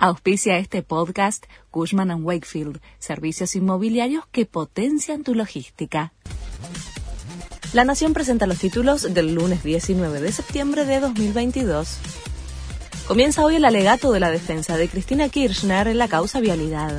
Auspicia este podcast Cushman ⁇ Wakefield, servicios inmobiliarios que potencian tu logística. La Nación presenta los títulos del lunes 19 de septiembre de 2022. Comienza hoy el alegato de la defensa de Cristina Kirchner en la causa vialidad.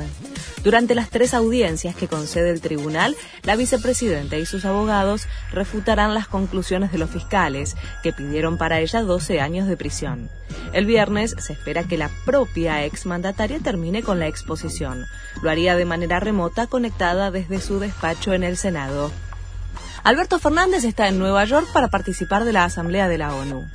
Durante las tres audiencias que concede el tribunal, la vicepresidenta y sus abogados refutarán las conclusiones de los fiscales, que pidieron para ella 12 años de prisión. El viernes se espera que la propia exmandataria termine con la exposición. Lo haría de manera remota conectada desde su despacho en el Senado. Alberto Fernández está en Nueva York para participar de la Asamblea de la ONU.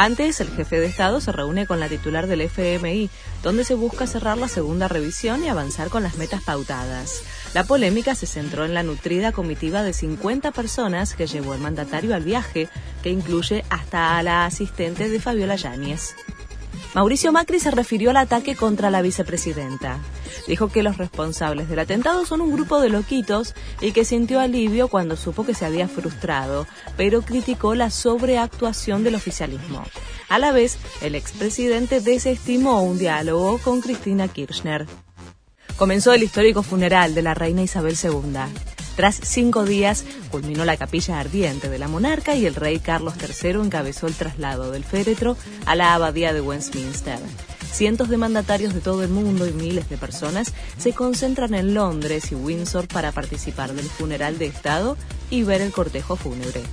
Antes, el jefe de Estado se reúne con la titular del FMI, donde se busca cerrar la segunda revisión y avanzar con las metas pautadas. La polémica se centró en la nutrida comitiva de 50 personas que llevó el mandatario al viaje, que incluye hasta a la asistente de Fabiola Yáñez. Mauricio Macri se refirió al ataque contra la vicepresidenta. Dijo que los responsables del atentado son un grupo de loquitos y que sintió alivio cuando supo que se había frustrado, pero criticó la sobreactuación del oficialismo. A la vez, el expresidente desestimó un diálogo con Cristina Kirchner. Comenzó el histórico funeral de la reina Isabel II. Tras cinco días, culminó la capilla ardiente de la monarca y el rey Carlos III encabezó el traslado del féretro a la abadía de Westminster. Cientos de mandatarios de todo el mundo y miles de personas se concentran en Londres y Windsor para participar del funeral de Estado y ver el cortejo fúnebre.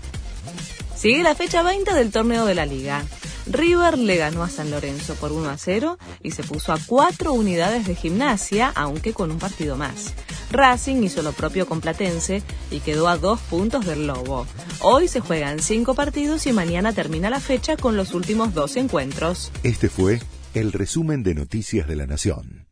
Sigue la fecha 20 del torneo de la liga. River le ganó a San Lorenzo por 1 a 0 y se puso a cuatro unidades de gimnasia, aunque con un partido más. Racing hizo lo propio con Platense y quedó a dos puntos del Lobo. Hoy se juegan cinco partidos y mañana termina la fecha con los últimos dos encuentros. Este fue el resumen de Noticias de la Nación.